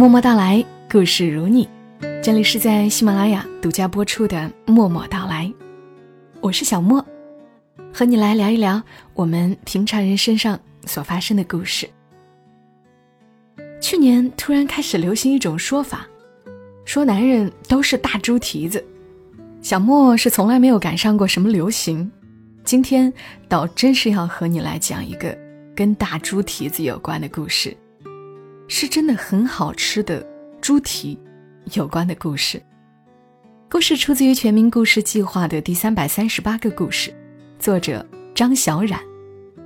默默到来，故事如你。这里是在喜马拉雅独家播出的《默默到来》，我是小莫，和你来聊一聊我们平常人身上所发生的故事。去年突然开始流行一种说法，说男人都是大猪蹄子。小莫是从来没有赶上过什么流行，今天倒真是要和你来讲一个跟大猪蹄子有关的故事，是真的很好吃的猪蹄有关的故事。故事出自于全民故事计划的第三百三十八个故事，作者张小冉。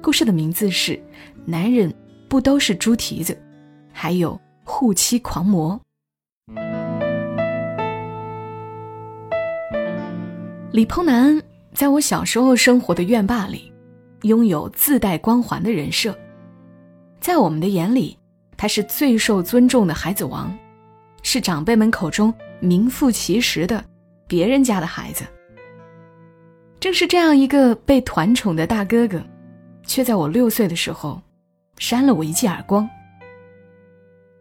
故事的名字是《男人不都是猪蹄子》，还有护妻狂魔。李鹏南在我小时候生活的院坝里，拥有自带光环的人设，在我们的眼里，他是最受尊重的孩子王，是长辈们口中名副其实的别人家的孩子。正是这样一个被团宠的大哥哥，却在我六岁的时候，扇了我一记耳光。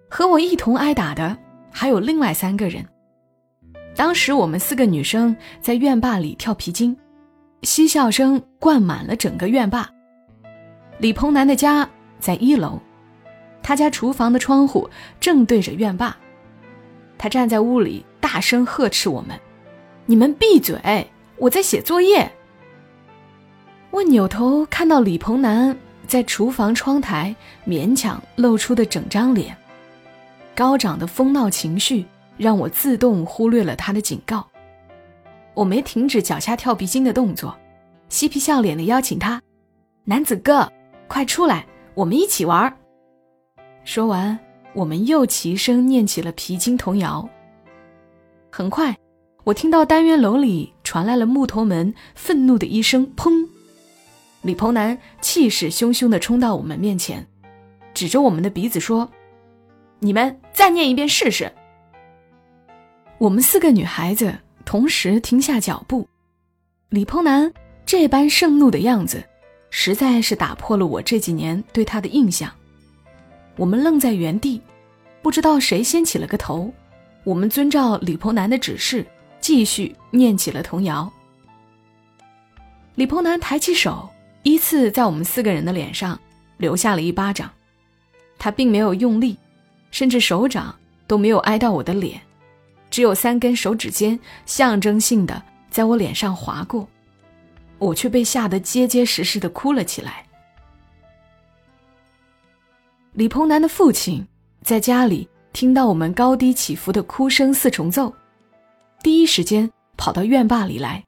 和我一同挨打的还有另外三个人。当时我们四个女生在院坝里跳皮筋，嬉笑声灌满了整个院坝。李鹏南的家在一楼，他家厨房的窗户正对着院坝。他站在屋里大声呵斥我们：“你们闭嘴！我在写作业。”我扭头看到李鹏南在厨房窗台勉强露出的整张脸，高涨的疯闹情绪。让我自动忽略了他的警告。我没停止脚下跳皮筋的动作，嬉皮笑脸的邀请他：“男子哥，快出来，我们一起玩儿。”说完，我们又齐声念起了皮筋童谣。很快，我听到单元楼里传来了木头门愤怒的一声“砰”。李鹏南气势汹汹地冲到我们面前，指着我们的鼻子说：“你们再念一遍试试。”我们四个女孩子同时停下脚步，李鹏南这般盛怒的样子，实在是打破了我这几年对他的印象。我们愣在原地，不知道谁先起了个头。我们遵照李鹏南的指示，继续念起了童谣。李鹏南抬起手，依次在我们四个人的脸上留下了一巴掌。他并没有用力，甚至手掌都没有挨到我的脸。只有三根手指尖象征性的在我脸上划过，我却被吓得结结实实的哭了起来。李鹏南的父亲在家里听到我们高低起伏的哭声四重奏，第一时间跑到院坝里来。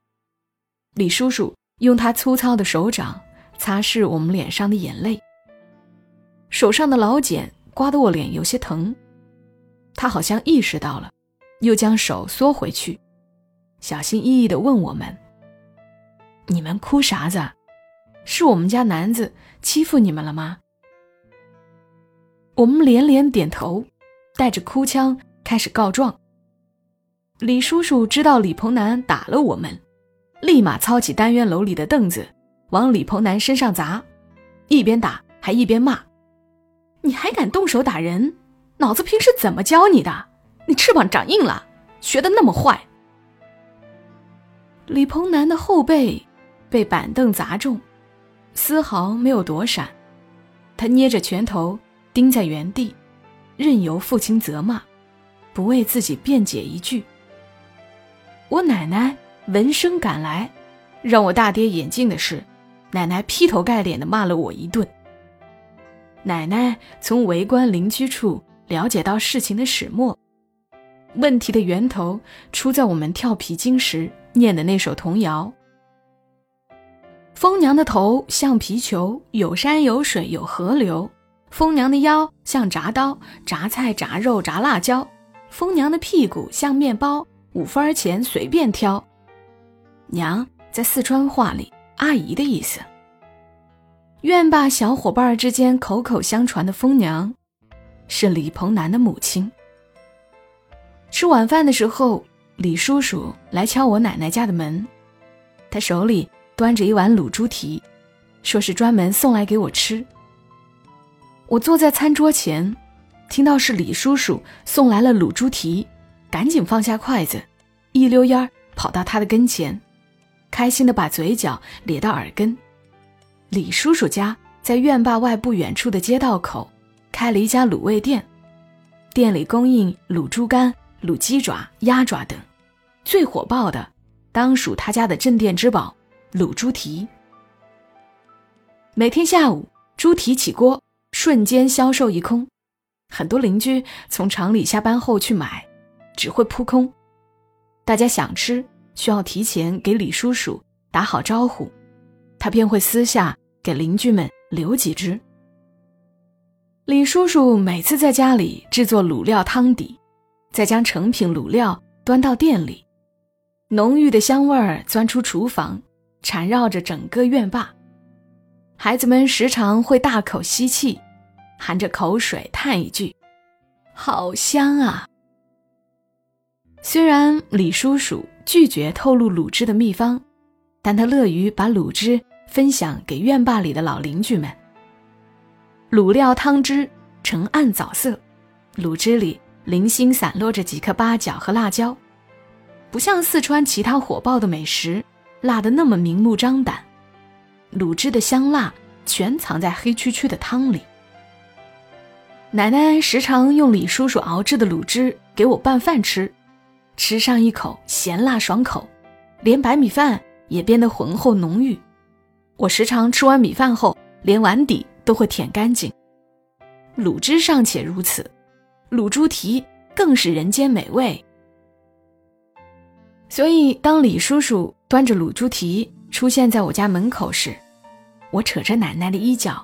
李叔叔用他粗糙的手掌擦拭我们脸上的眼泪，手上的老茧刮得我脸有些疼，他好像意识到了。又将手缩回去，小心翼翼地问我们：“你们哭啥子？是我们家男子欺负你们了吗？”我们连连点头，带着哭腔开始告状。李叔叔知道李鹏南打了我们，立马操起单元楼里的凳子往李鹏南身上砸，一边打还一边骂：“你还敢动手打人？脑子平时怎么教你的？”你翅膀长硬了，学的那么坏。李鹏南的后背被板凳砸中，丝毫没有躲闪，他捏着拳头钉在原地，任由父亲责骂，不为自己辩解一句。我奶奶闻声赶来，让我大跌眼镜的是，奶奶劈头盖脸的骂了我一顿。奶奶从围观邻居处了解到事情的始末。问题的源头出在我们跳皮筋时念的那首童谣：“疯娘的头像皮球，有山有水有河流；疯娘的腰像铡刀，炸菜炸肉炸辣椒；疯娘的屁股像面包，五分钱随便挑。”娘在四川话里阿姨的意思。愿把小伙伴之间口口相传的疯娘，是李鹏南的母亲。吃晚饭的时候，李叔叔来敲我奶奶家的门，他手里端着一碗卤猪蹄，说是专门送来给我吃。我坐在餐桌前，听到是李叔叔送来了卤猪蹄，赶紧放下筷子，一溜烟儿跑到他的跟前，开心的把嘴角咧到耳根。李叔叔家在院坝外不远处的街道口开了一家卤味店，店里供应卤猪肝、卤鸡爪、鸭爪等，最火爆的当属他家的镇店之宝卤猪蹄。每天下午，猪蹄起锅，瞬间销售一空。很多邻居从厂里下班后去买，只会扑空。大家想吃，需要提前给李叔叔打好招呼，他便会私下给邻居们留几只。李叔叔每次在家里制作卤料汤底，再将成品卤料端到店里，浓郁的香味儿钻出厨房，缠绕着整个院坝。孩子们时常会大口吸气。含着口水叹一句：“好香啊！”虽然李叔叔拒绝透露卤汁的秘方，但他乐于把卤汁分享给院坝里的老邻居们。卤料汤汁呈暗枣色，卤汁里零星散落着几颗八角和辣椒，不像四川其他火爆的美食，辣得那么明目张胆。卤汁的香辣全藏在黑黢黢的汤里。奶奶时常用李叔叔熬制的卤汁给我拌饭吃，吃上一口咸辣爽口，连白米饭也变得浑厚浓郁。我时常吃完米饭后，连碗底都会舔干净。卤汁尚且如此，卤猪蹄更是人间美味。所以，当李叔叔端着卤猪蹄出现在我家门口时，我扯着奶奶的衣角，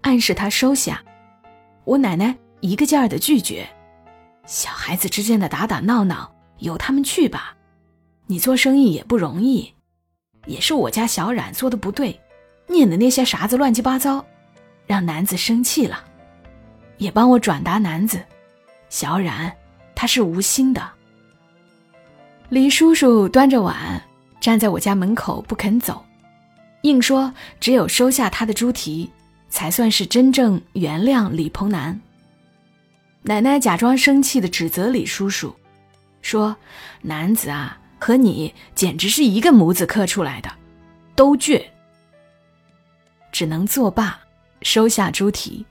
暗示她收下。我奶奶一个劲儿的拒绝，小孩子之间的打打闹闹由他们去吧，你做生意也不容易，也是我家小冉做的不对，念的那些啥子乱七八糟，让男子生气了，也帮我转达男子，小冉他是无心的。李叔叔端着碗站在我家门口不肯走，硬说只有收下他的猪蹄。才算是真正原谅李鹏南。奶奶假装生气的指责李叔叔，说：“男子啊，和你简直是一个模子刻出来的，都倔。”只能作罢，收下猪蹄。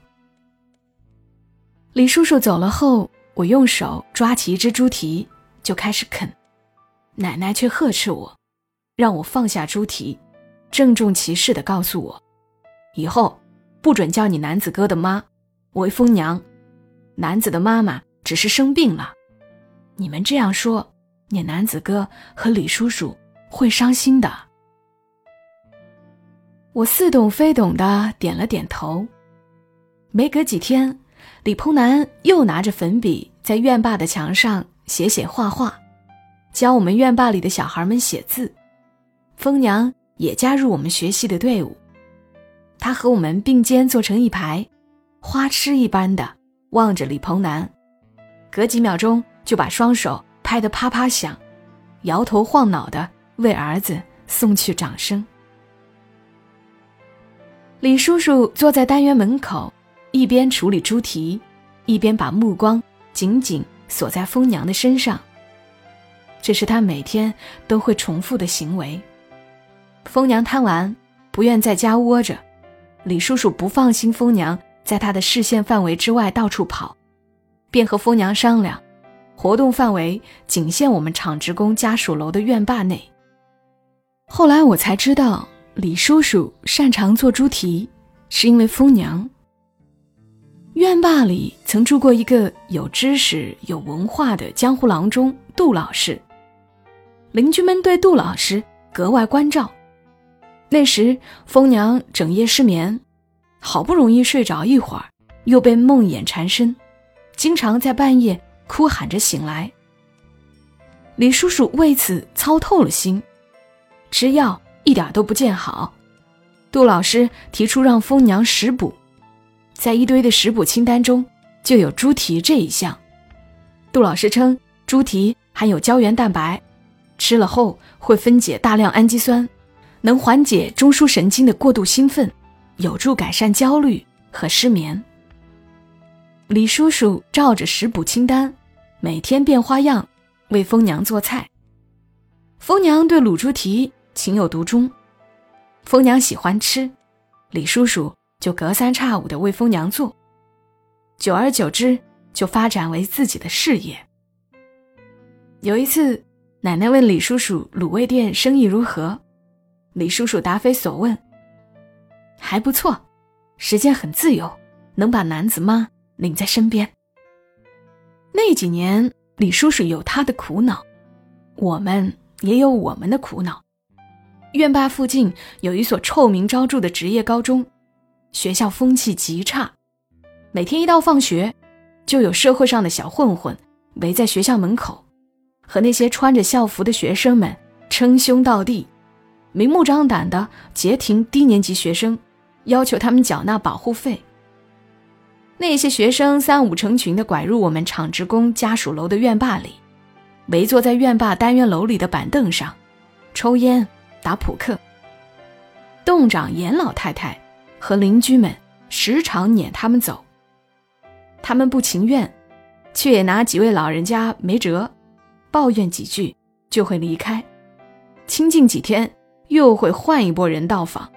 李叔叔走了后，我用手抓起一只猪蹄就开始啃，奶奶却呵斥我，让我放下猪蹄，郑重其事的告诉我，以后。不准叫你男子哥的妈，为疯娘。男子的妈妈只是生病了，你们这样说，你男子哥和李叔叔会伤心的。我似懂非懂的点了点头。没隔几天，李鹏南又拿着粉笔在院坝的墙上写写画画，教我们院坝里的小孩们写字。疯娘也加入我们学习的队伍。他和我们并肩坐成一排，花痴一般的望着李鹏南，隔几秒钟就把双手拍得啪啪响，摇头晃脑的为儿子送去掌声。李叔叔坐在单元门口，一边处理猪蹄，一边把目光紧紧锁在疯娘的身上。这是他每天都会重复的行为。疯娘贪玩，不愿在家窝着。李叔叔不放心疯娘在他的视线范围之外到处跑，便和疯娘商量，活动范围仅限我们厂职工家属楼的院坝内。后来我才知道，李叔叔擅长做猪蹄，是因为疯娘。院坝里曾住过一个有知识、有文化的江湖郎中杜老师，邻居们对杜老师格外关照。那时，疯娘整夜失眠，好不容易睡着一会儿，又被梦魇缠身，经常在半夜哭喊着醒来。李叔叔为此操透了心，吃药一点都不见好。杜老师提出让疯娘食补，在一堆的食补清单中就有猪蹄这一项。杜老师称，猪蹄含有胶原蛋白，吃了后会分解大量氨基酸。能缓解中枢神经的过度兴奋，有助改善焦虑和失眠。李叔叔照着食补清单，每天变花样为疯娘做菜。疯娘对卤猪蹄情有独钟，疯娘喜欢吃，李叔叔就隔三差五的为疯娘做。久而久之，就发展为自己的事业。有一次，奶奶问李叔叔卤味店生意如何，李叔叔答非所问。还不错，时间很自由，能把男子妈领在身边。那几年，李叔叔有他的苦恼，我们也有我们的苦恼。院坝附近有一所臭名昭著的职业高中，学校风气极差。每天一到放学，就有社会上的小混混围在学校门口，和那些穿着校服的学生们称兄道弟，明目张胆的截停低年级学生，要求他们缴纳保护费。那些学生三五成群的拐入我们厂职工家属楼的院坝里，围坐在院坝单元楼里的板凳上，抽烟打扑克。洞长严老太太和邻居们时常撵他们走。他们不情愿，却也拿几位老人家没辙，抱怨几句就会离开。清静几天，又会换一拨人到访。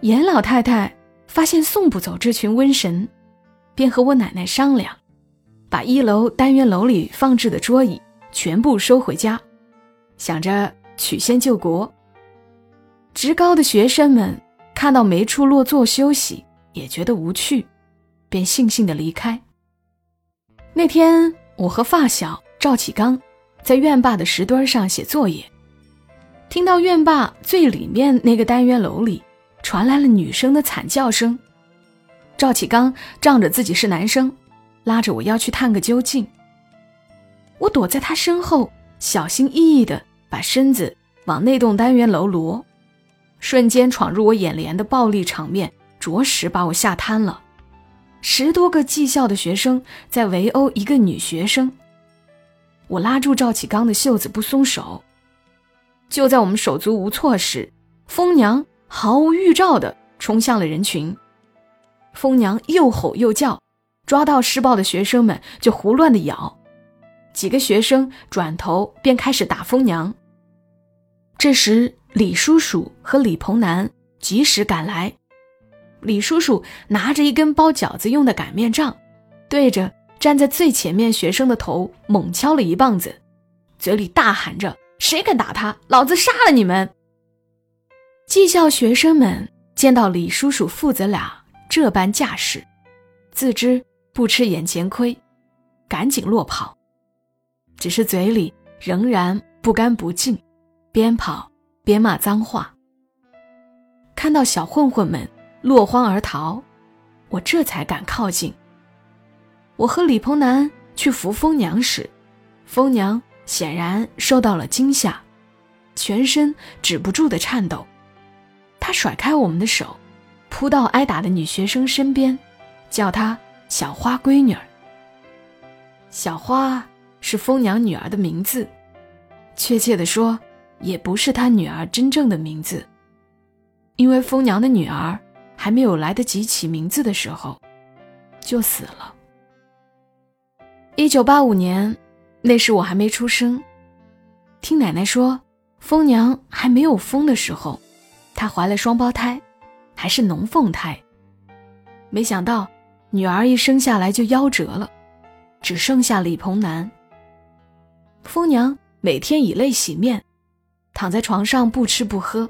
严老太太发现送不走这群瘟神，便和我奶奶商量，把一楼单元楼里放置的桌椅全部收回家，想着曲线救国。职高的学生们看到没处落座休息，也觉得无趣。便悻悻的离开。那天，我和发小赵启刚在院坝的石墩上写作业，听到院坝最里面那个单元楼里传来了女生的惨叫声。赵启刚仗着自己是男生，拉着我要去探个究竟。我躲在他身后，小心翼翼的把身子往那栋单元楼挪，瞬间闯入我眼帘的暴力场面，着实把我吓瘫了。十多个技校的学生在围殴一个女学生，我拉住赵启刚的袖子不松手。就在我们手足无措时，疯娘毫无预兆地冲向了人群。疯娘又吼又叫，抓到施暴的学生们就胡乱地咬。几个学生转头便开始打疯娘。这时，李叔叔和李鹏南及时赶来。李叔叔拿着一根包饺子用的擀面杖，对着站在最前面学生的头猛敲了一棒子，嘴里大喊着：“谁敢打他，老子杀了你们！”技校学生们见到李叔叔父子俩这般架势，自知不吃眼前亏，赶紧落跑，只是嘴里仍然不干不净，边跑边骂脏话。看到小混混们。落荒而逃，我这才敢靠近。我和李鹏南去扶疯娘时，疯娘显然受到了惊吓，全身止不住的颤抖。他甩开我们的手，扑到挨打的女学生身边，叫她小花闺女儿。小花是疯娘女儿的名字，确切的说，也不是她女儿真正的名字，因为疯娘的女儿。还没有来得及起名字的时候，就死了。一九八五年，那时我还没出生。听奶奶说，疯娘还没有疯的时候，她怀了双胞胎，还是龙凤胎。没想到，女儿一生下来就夭折了，只剩下李鹏南。疯娘每天以泪洗面，躺在床上不吃不喝。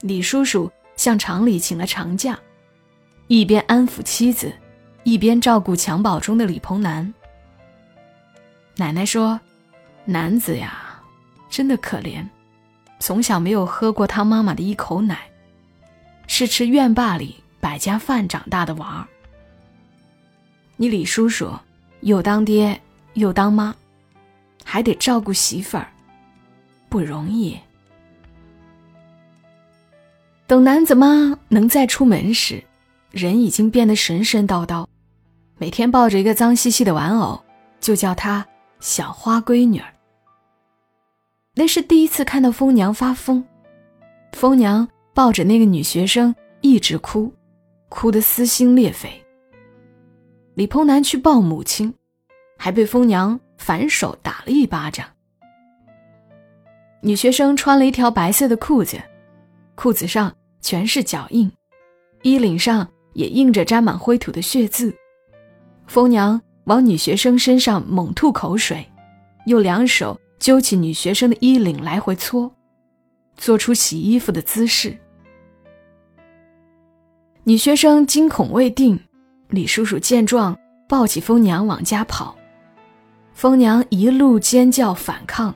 李叔叔。向厂里请了长假，一边安抚妻子，一边照顾襁褓中的李鹏南。奶奶说：“男子呀，真的可怜，从小没有喝过他妈妈的一口奶，是吃院坝里百家饭长大的娃儿。你李叔叔又当爹又当妈，还得照顾媳妇儿，不容易。”等男子妈能再出门时，人已经变得神神叨叨，每天抱着一个脏兮兮的玩偶，就叫他小花闺女儿。那是第一次看到疯娘发疯，疯娘抱着那个女学生一直哭，哭得撕心裂肺，李鹏南去抱母亲，还被疯娘反手打了一巴掌。女学生穿了一条白色的裤子，裤子上全是脚印，衣领上也印着沾满灰土的血渍。疯娘往女学生身上猛吐口水，又两手揪起女学生的衣领来回搓，做出洗衣服的姿势。女学生惊恐未定，李叔叔见状抱起疯娘往家跑，疯娘一路尖叫反抗。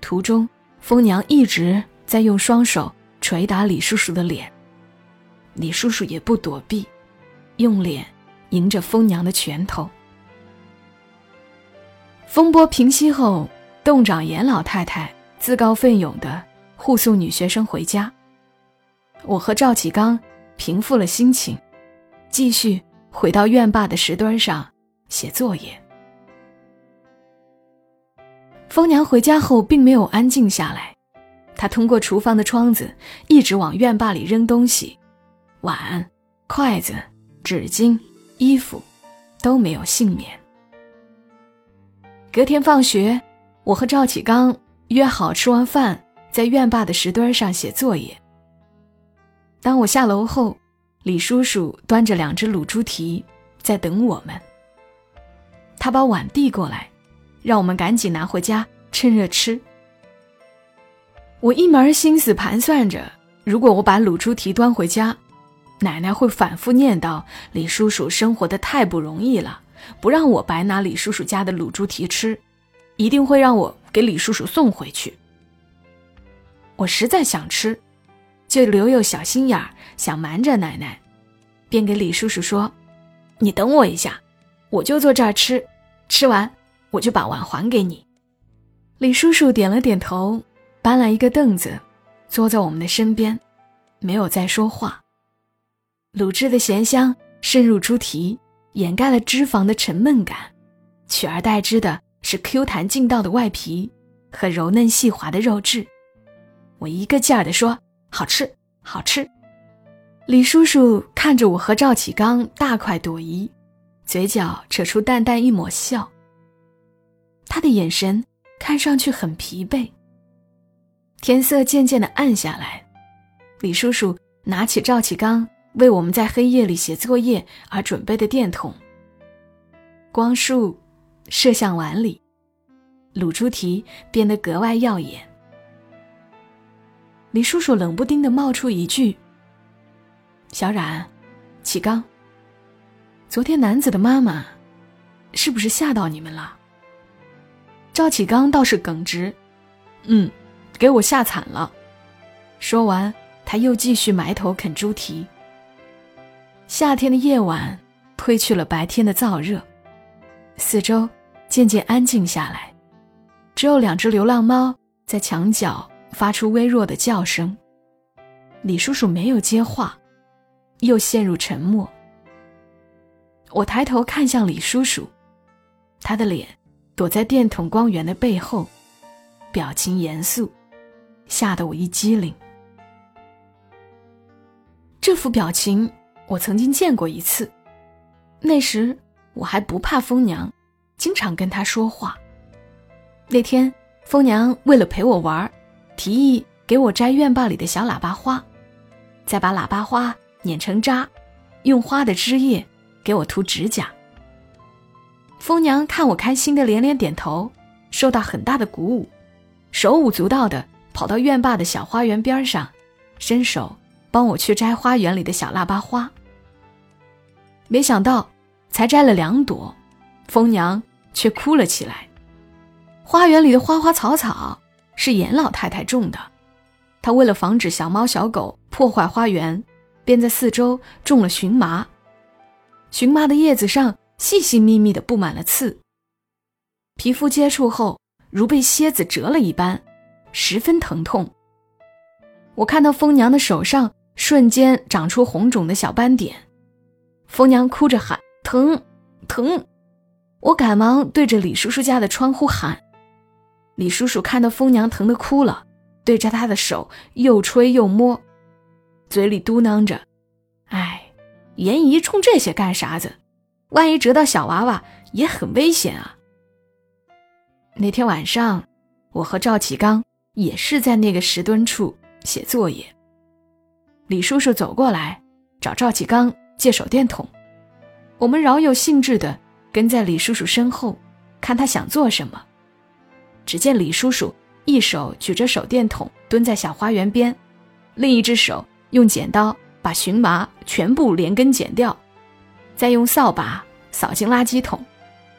途中，疯娘一直在用双手捶打李叔叔的脸，李叔叔也不躲避，用脸迎着疯娘的拳头。风波平息后，洞长严老太太自告奋勇地护送女学生回家。我和赵启刚平复了心情，继续回到院坝的石墩上写作业。疯娘回家后并没有安静下来，她通过厨房的窗子一直往院坝里扔东西，碗、筷子、纸巾、衣服都没有幸免。隔天放学，我和赵启刚约好吃完饭在院坝的石墩上写作业。当我下楼后，李叔叔端着两只卤猪蹄在等我们。他把碗递过来。让我们赶紧拿回家，趁热吃。我一门心思盘算着，如果我把卤猪蹄端回家，奶奶会反复念叨李叔叔生活的太不容易了，不让我白拿李叔叔家的卤猪蹄吃，一定会让我给李叔叔送回去。我实在想吃，就留有小心眼儿，想瞒着奶奶，便给李叔叔说：“你等我一下，我就坐这儿吃，吃完。”我就把碗还给你。李叔叔点了点头，搬来一个凳子，坐在我们的身边，没有再说话。卤汁的咸香渗入猪蹄，掩盖了脂肪的沉闷感，取而代之的是 Q 弹劲道的外皮和柔嫩细滑的肉质。我一个劲儿地说：“好吃，好吃。”李叔叔看着我和赵启刚大快朵颐，嘴角扯出淡淡一抹笑。他的眼神看上去很疲惫。天色渐渐的暗下来，李叔叔拿起赵启刚为我们在黑夜里写作业而准备的电筒。光束射向碗里，卤猪蹄变得格外耀眼。李叔叔冷不丁的冒出一句：“小冉，启刚，昨天男子的妈妈，是不是吓到你们了？”赵启刚倒是耿直，嗯，给我吓惨了。说完，他又继续埋头啃猪蹄。夏天的夜晚褪去了白天的燥热，四周渐渐安静下来，只有两只流浪猫在墙角发出微弱的叫声。李叔叔没有接话，又陷入沉默。我抬头看向李叔叔，他的脸。躲在电筒光源的背后，表情严肃，吓得我一激灵。这副表情我曾经见过一次，那时我还不怕疯娘，经常跟她说话。那天疯娘为了陪我玩，提议给我摘院坝里的小喇叭花，再把喇叭花碾成渣，用花的汁液给我涂指甲。疯娘看我开心的连连点头，受到很大的鼓舞，手舞足蹈的跑到院坝的小花园边上，伸手帮我去摘花园里的小喇叭花。没想到才摘了两朵，疯娘却哭了起来。花园里的花花草草是严老太太种的，她为了防止小猫小狗破坏花园，便在四周种了荨麻。荨麻的叶子上。细细密密的布满了刺，皮肤接触后如被蝎子蛰了一般，十分疼痛。我看到疯娘的手上瞬间长出红肿的小斑点，疯娘哭着喊：“疼，疼！”我赶忙对着李叔叔家的窗户喊。李叔叔看到疯娘疼得哭了，对着她的手又吹又摸，嘴里嘟囔着：“哎，严姨冲这些干啥子？”万一折到小娃娃也很危险啊。那天晚上，我和赵启刚也是在那个石墩处写作业。李叔叔走过来找赵启刚借手电筒，我们饶有兴致的跟在李叔叔身后，看他想做什么。只见李叔叔一手举着手电筒蹲在小花园边，另一只手用剪刀把荨麻全部连根剪掉，再用扫把扫进垃圾桶，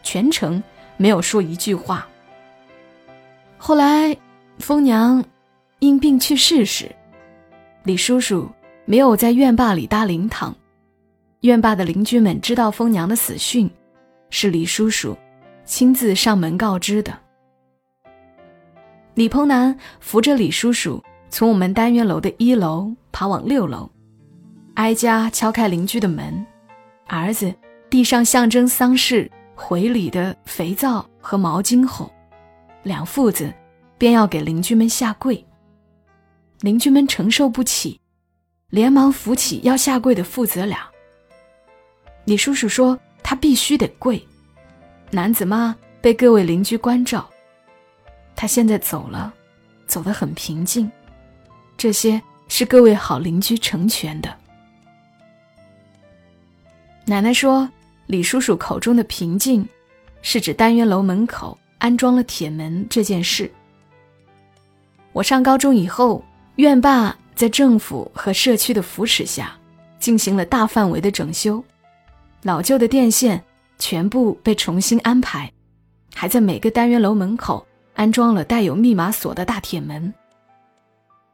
全程没有说一句话。后来，疯娘因病去世时，李叔叔没有在院坝里搭灵堂。院坝的邻居们知道疯娘的死讯，是李叔叔亲自上门告知的。李鹏南扶着李叔叔从我们单元楼的一楼爬往六楼，挨家敲开邻居的门，儿子递上象征丧事回礼的肥皂和毛巾后。两父子便要给邻居们下跪，邻居们承受不起，连忙扶起要下跪的父子俩。李叔叔说他必须得跪，男子妈被各位邻居关照，他现在走了，走得很平静，这些是各位好邻居成全的。奶奶说，李叔叔口中的平静，是指单元楼门口。安装了铁门这件事。我上高中以后，院坝在政府和社区的扶持下，进行了大范围的整修，老旧的电线全部被重新安排，还在每个单元楼门口安装了带有密码锁的大铁门。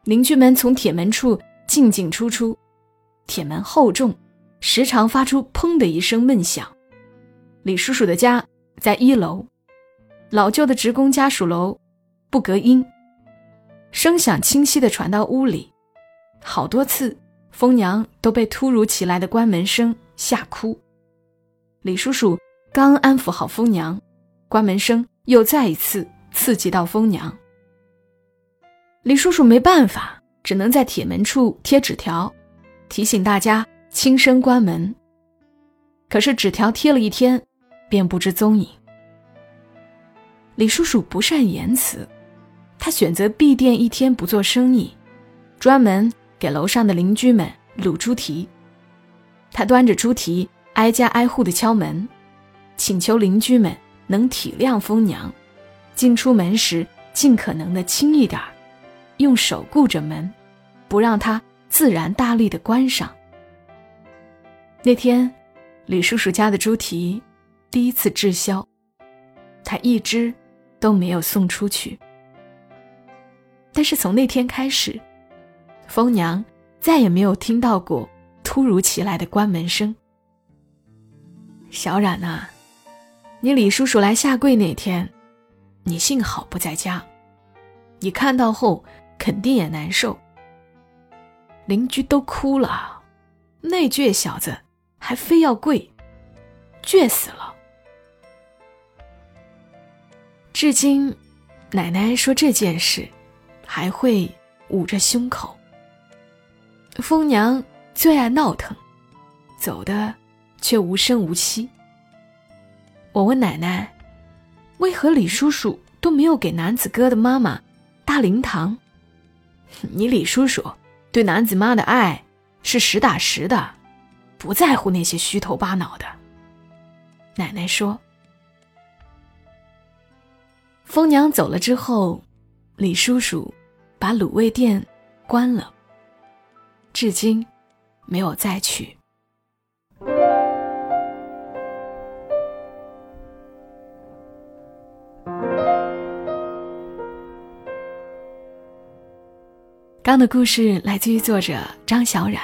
邻居们从铁门处进进出出，铁门厚重，时常发出“砰”的一声闷响。李叔叔的家在一楼。老旧的职工家属楼，不隔音，声响清晰地传到屋里。好多次，疯娘都被突如其来的关门声吓哭。李叔叔刚安抚好疯娘，关门声又再一次刺激到疯娘。李叔叔没办法，只能在铁门处贴纸条，提醒大家轻声关门。可是纸条贴了一天，便不知踪影。李叔叔不善言辞，他选择闭店一天不做生意，专门给楼上的邻居们卤猪蹄。他端着猪蹄挨家挨户的敲门，请求邻居们能体谅疯娘，进出门时尽可能的轻一点用手固着门，不让她自然大力的关上。那天，李叔叔家的猪蹄第一次滞销，他一只。都没有送出去。但是从那天开始，疯娘再也没有听到过突如其来的关门声。小冉呐，你李叔叔来下跪那天，你幸好不在家，你看到后肯定也难受。邻居都哭了，那倔小子还非要跪，倔死了。至今，奶奶说这件事，还会捂着胸口。疯娘最爱闹腾，走的却无声无息。我问奶奶，为何李叔叔都没有给男子哥的妈妈搭灵堂？你李叔叔对男子妈的爱是实打实的，不在乎那些虚头巴脑的。奶奶说。疯娘走了之后，李叔叔把卤味店关了，至今没有再去。这样的故事来自于作者张小冉，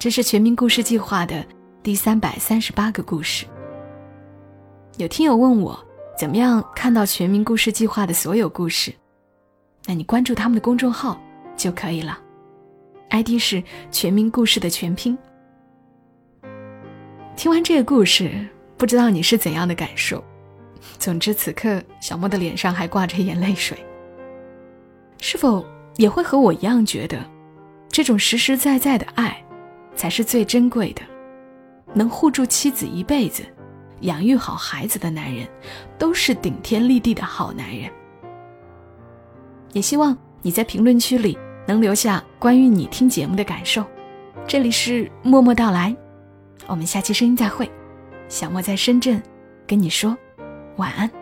这是全民故事计划的第三百三十八个故事。有听友问我。怎么样看到全民故事计划的所有故事？那你关注他们的公众号就可以了，ID 是全民故事的全拼。听完这个故事，不知道你是怎样的感受？总之，此刻小莫的脸上还挂着眼泪水。是否也会和我一样觉得，这种实实在在的爱，才是最珍贵的，能护住妻子一辈子，养育好孩子的男人，都是顶天立地的好男人。也希望你在评论区里能留下关于你听节目的感受。这里是默默到来，我们下期声音再会。小莫在深圳，跟你说晚安。